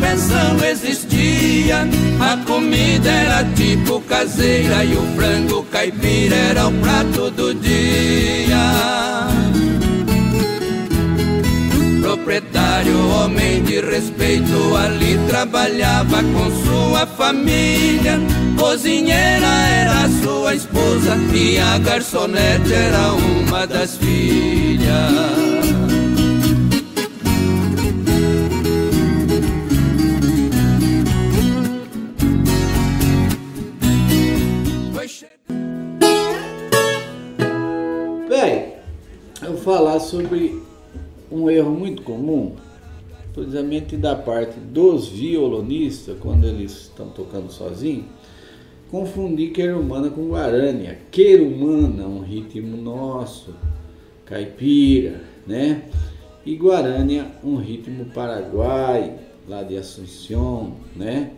pensão existia. A comida era tipo caseira e o frango caipira era o prato do dia proprietário, homem de respeito, ali trabalhava com sua família. Cozinheira era sua esposa e a garçonete era uma das filhas. Precisamente da parte dos violonistas, quando eles estão tocando sozinhos, confundir querumana com guarânia. Querumana, um ritmo nosso, caipira, né? E guarânia, um ritmo paraguai, lá de Assunção, né?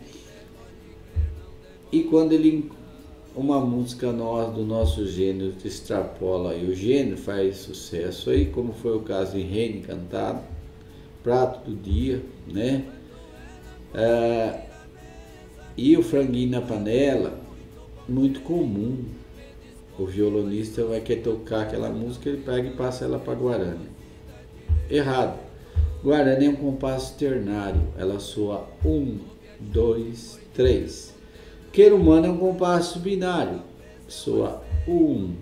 E quando ele uma música nós, do nosso gênero extrapola e o gênero faz sucesso aí, como foi o caso em Reine Cantado, Prato do Dia, né? Ah, e o franguinho na panela, muito comum. O violonista vai querer tocar aquela música, ele pega e passa ela para Guarani. Errado. Guarani é um compasso ternário, ela soa um, dois, três. Querumano é um compasso binário. Soa um,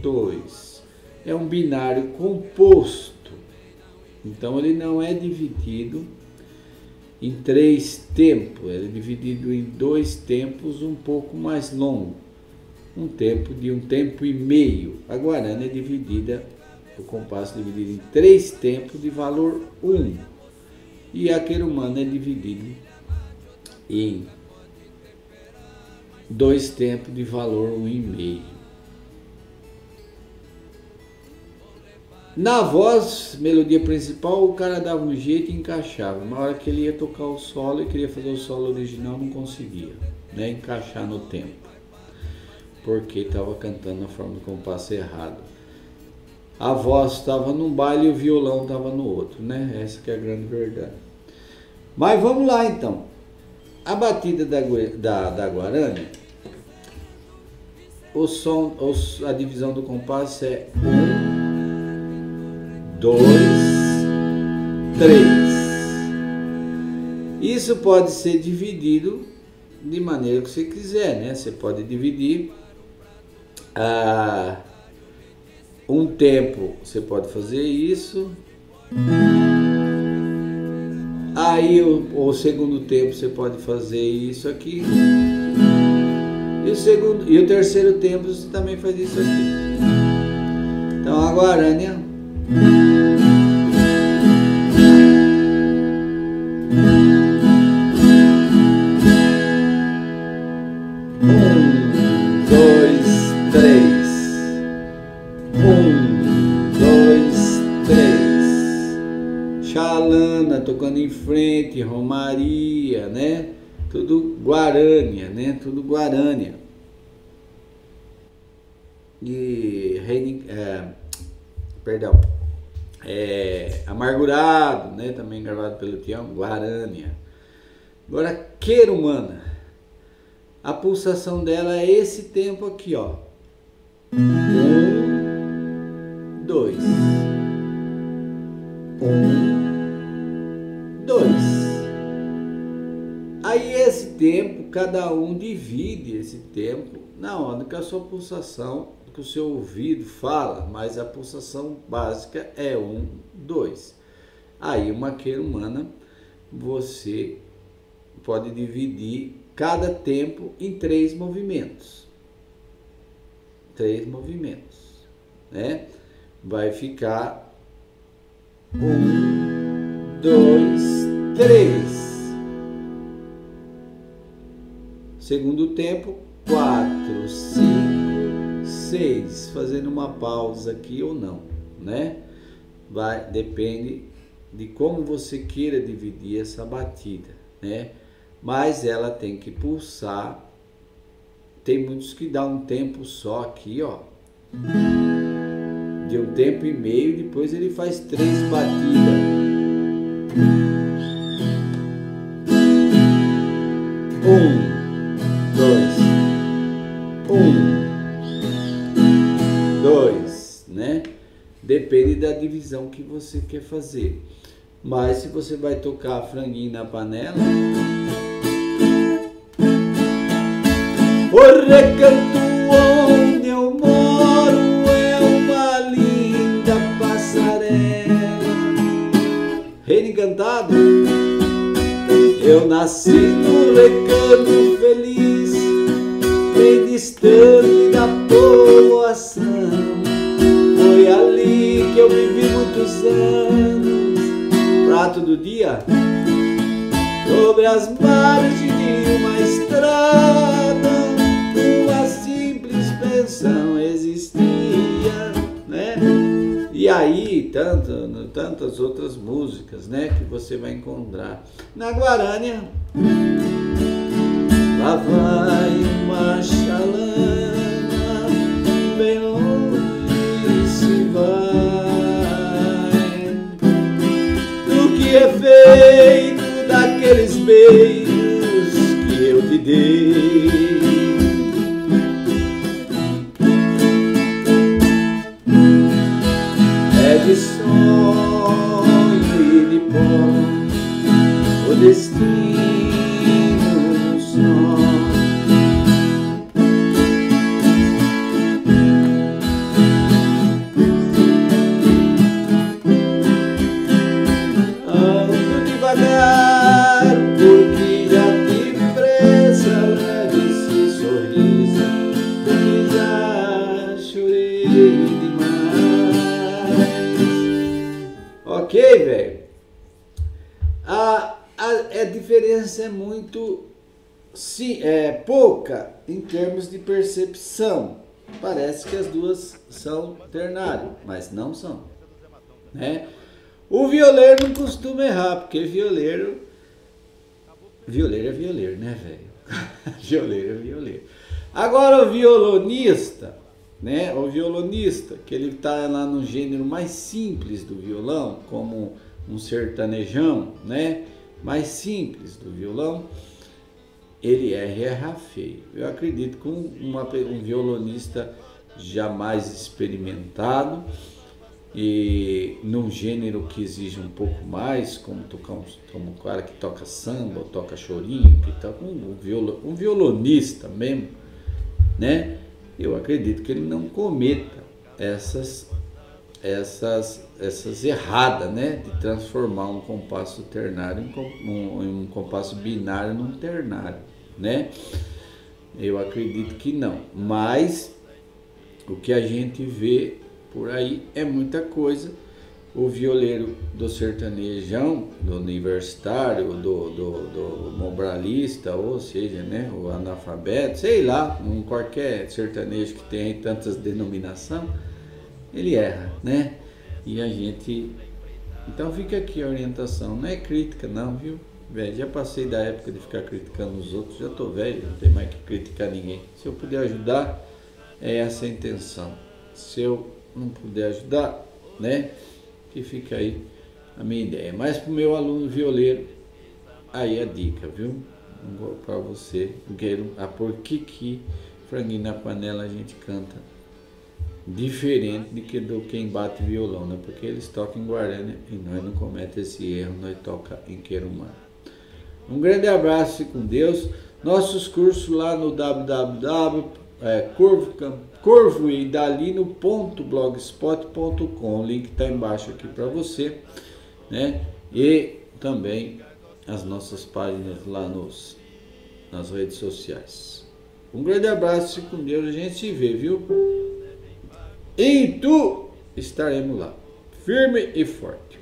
dois. É um binário composto. Então ele não é dividido em três tempos, ele é dividido em dois tempos um pouco mais longo. Um tempo de um tempo e meio. A guarana é dividida, o compasso é dividido em três tempos de valor 1. Um. E a querumana é dividido em dois tempos de valor um Na voz, melodia principal, o cara dava um jeito e encaixava. Na hora que ele ia tocar o solo e queria fazer o solo original, não conseguia né, encaixar no tempo. Porque estava cantando na forma do compasso errado. A voz estava num baile e o violão estava no outro, né? Essa que é a grande verdade. Mas vamos lá então. A batida da, da, da Guarani, o som, a divisão do compasso é um, dois, três. Isso pode ser dividido de maneira que você quiser, né? Você pode dividir ah, um tempo, você pode fazer isso. Aí o, o segundo tempo você pode fazer isso aqui. E o, segundo, e o terceiro tempo você também faz isso aqui. Então a Guarânia. Xalana tocando em frente, Romaria, né? Tudo Guarânia, né? Tudo Guarânia. E é, perdão, é, Amargurado, né? Também gravado pelo Tião, Guarânia. Agora, Querumana. A pulsação dela é esse tempo aqui, ó. Cada um divide esse tempo na onda que a sua pulsação, que o seu ouvido fala, mas a pulsação básica é um, dois. Aí uma queira humana, você pode dividir cada tempo em três movimentos. Três movimentos, né? Vai ficar um, dois, três. Segundo tempo, quatro, cinco, seis. Fazendo uma pausa aqui ou não, né? Vai, depende de como você queira dividir essa batida, né? Mas ela tem que pulsar. Tem muitos que dá um tempo só aqui, ó de um tempo e meio, depois ele faz três batidas. Um, Depende da divisão que você quer fazer. Mas se você vai tocar franguinho na panela, o recanto onde eu moro é uma linda passarela. Reino encantado, eu nasci no recanto eu vivi muitos anos. Prato do dia sobre as margens de uma estrada, uma simples pensão existia, né? E aí, tanto, tantas outras músicas, né, que você vai encontrar na Guarânia. Lá vai uma chalana, feito daqueles beijos que eu te dei. É de sonho e de pó o destino sim, é pouca em termos de percepção. Parece que as duas são ternário, mas não são, né? O violeiro não costuma errar, porque violeiro. Violeiro é violeiro, né, velho? violeiro é violeiro. Agora o violonista, né? O violonista, que ele está lá no gênero mais simples do violão, como um sertanejão, né? Mais simples do violão, ele e erra feio. Eu acredito que um, um violonista jamais experimentado e num gênero que exige um pouco mais, como tocar um, como um cara que toca samba, toca chorinho, que toca um, violo, um violonista mesmo, né? Eu acredito que ele não cometa essas essas essas erradas, né? De transformar um compasso ternário em um, um compasso binário num ternário, né? Eu acredito que não, mas o que a gente vê por aí é muita coisa. O violeiro do sertanejão, do universitário, do, do, do mobralista, ou seja, né, o analfabeto, sei lá, um qualquer sertanejo que tem tantas denominações, ele erra, né? E a gente. Então fica aqui a orientação, não é crítica não, viu? Velho, já passei da época de ficar criticando os outros, já tô velho, não tem mais que criticar ninguém. Se eu puder ajudar, é essa a intenção. Se eu não puder ajudar, né? Que fica aí a minha ideia. Mas para o meu aluno violeiro, aí a dica, viu? Para você, a por que que franguinho na panela a gente canta diferente de que do quem bate violão, né? Porque eles tocam em Guarani e nós não cometemos esse erro, nós toca em Querumã. Um grande abraço e com Deus. Nossos cursos lá no www é, Corvo, Corvo e Dalino.blogspot.com. O link está embaixo aqui para você, né? E também as nossas páginas lá nos, nas redes sociais. Um grande abraço e com Deus a gente se vê, viu? Em tu estaremos lá, firme e forte.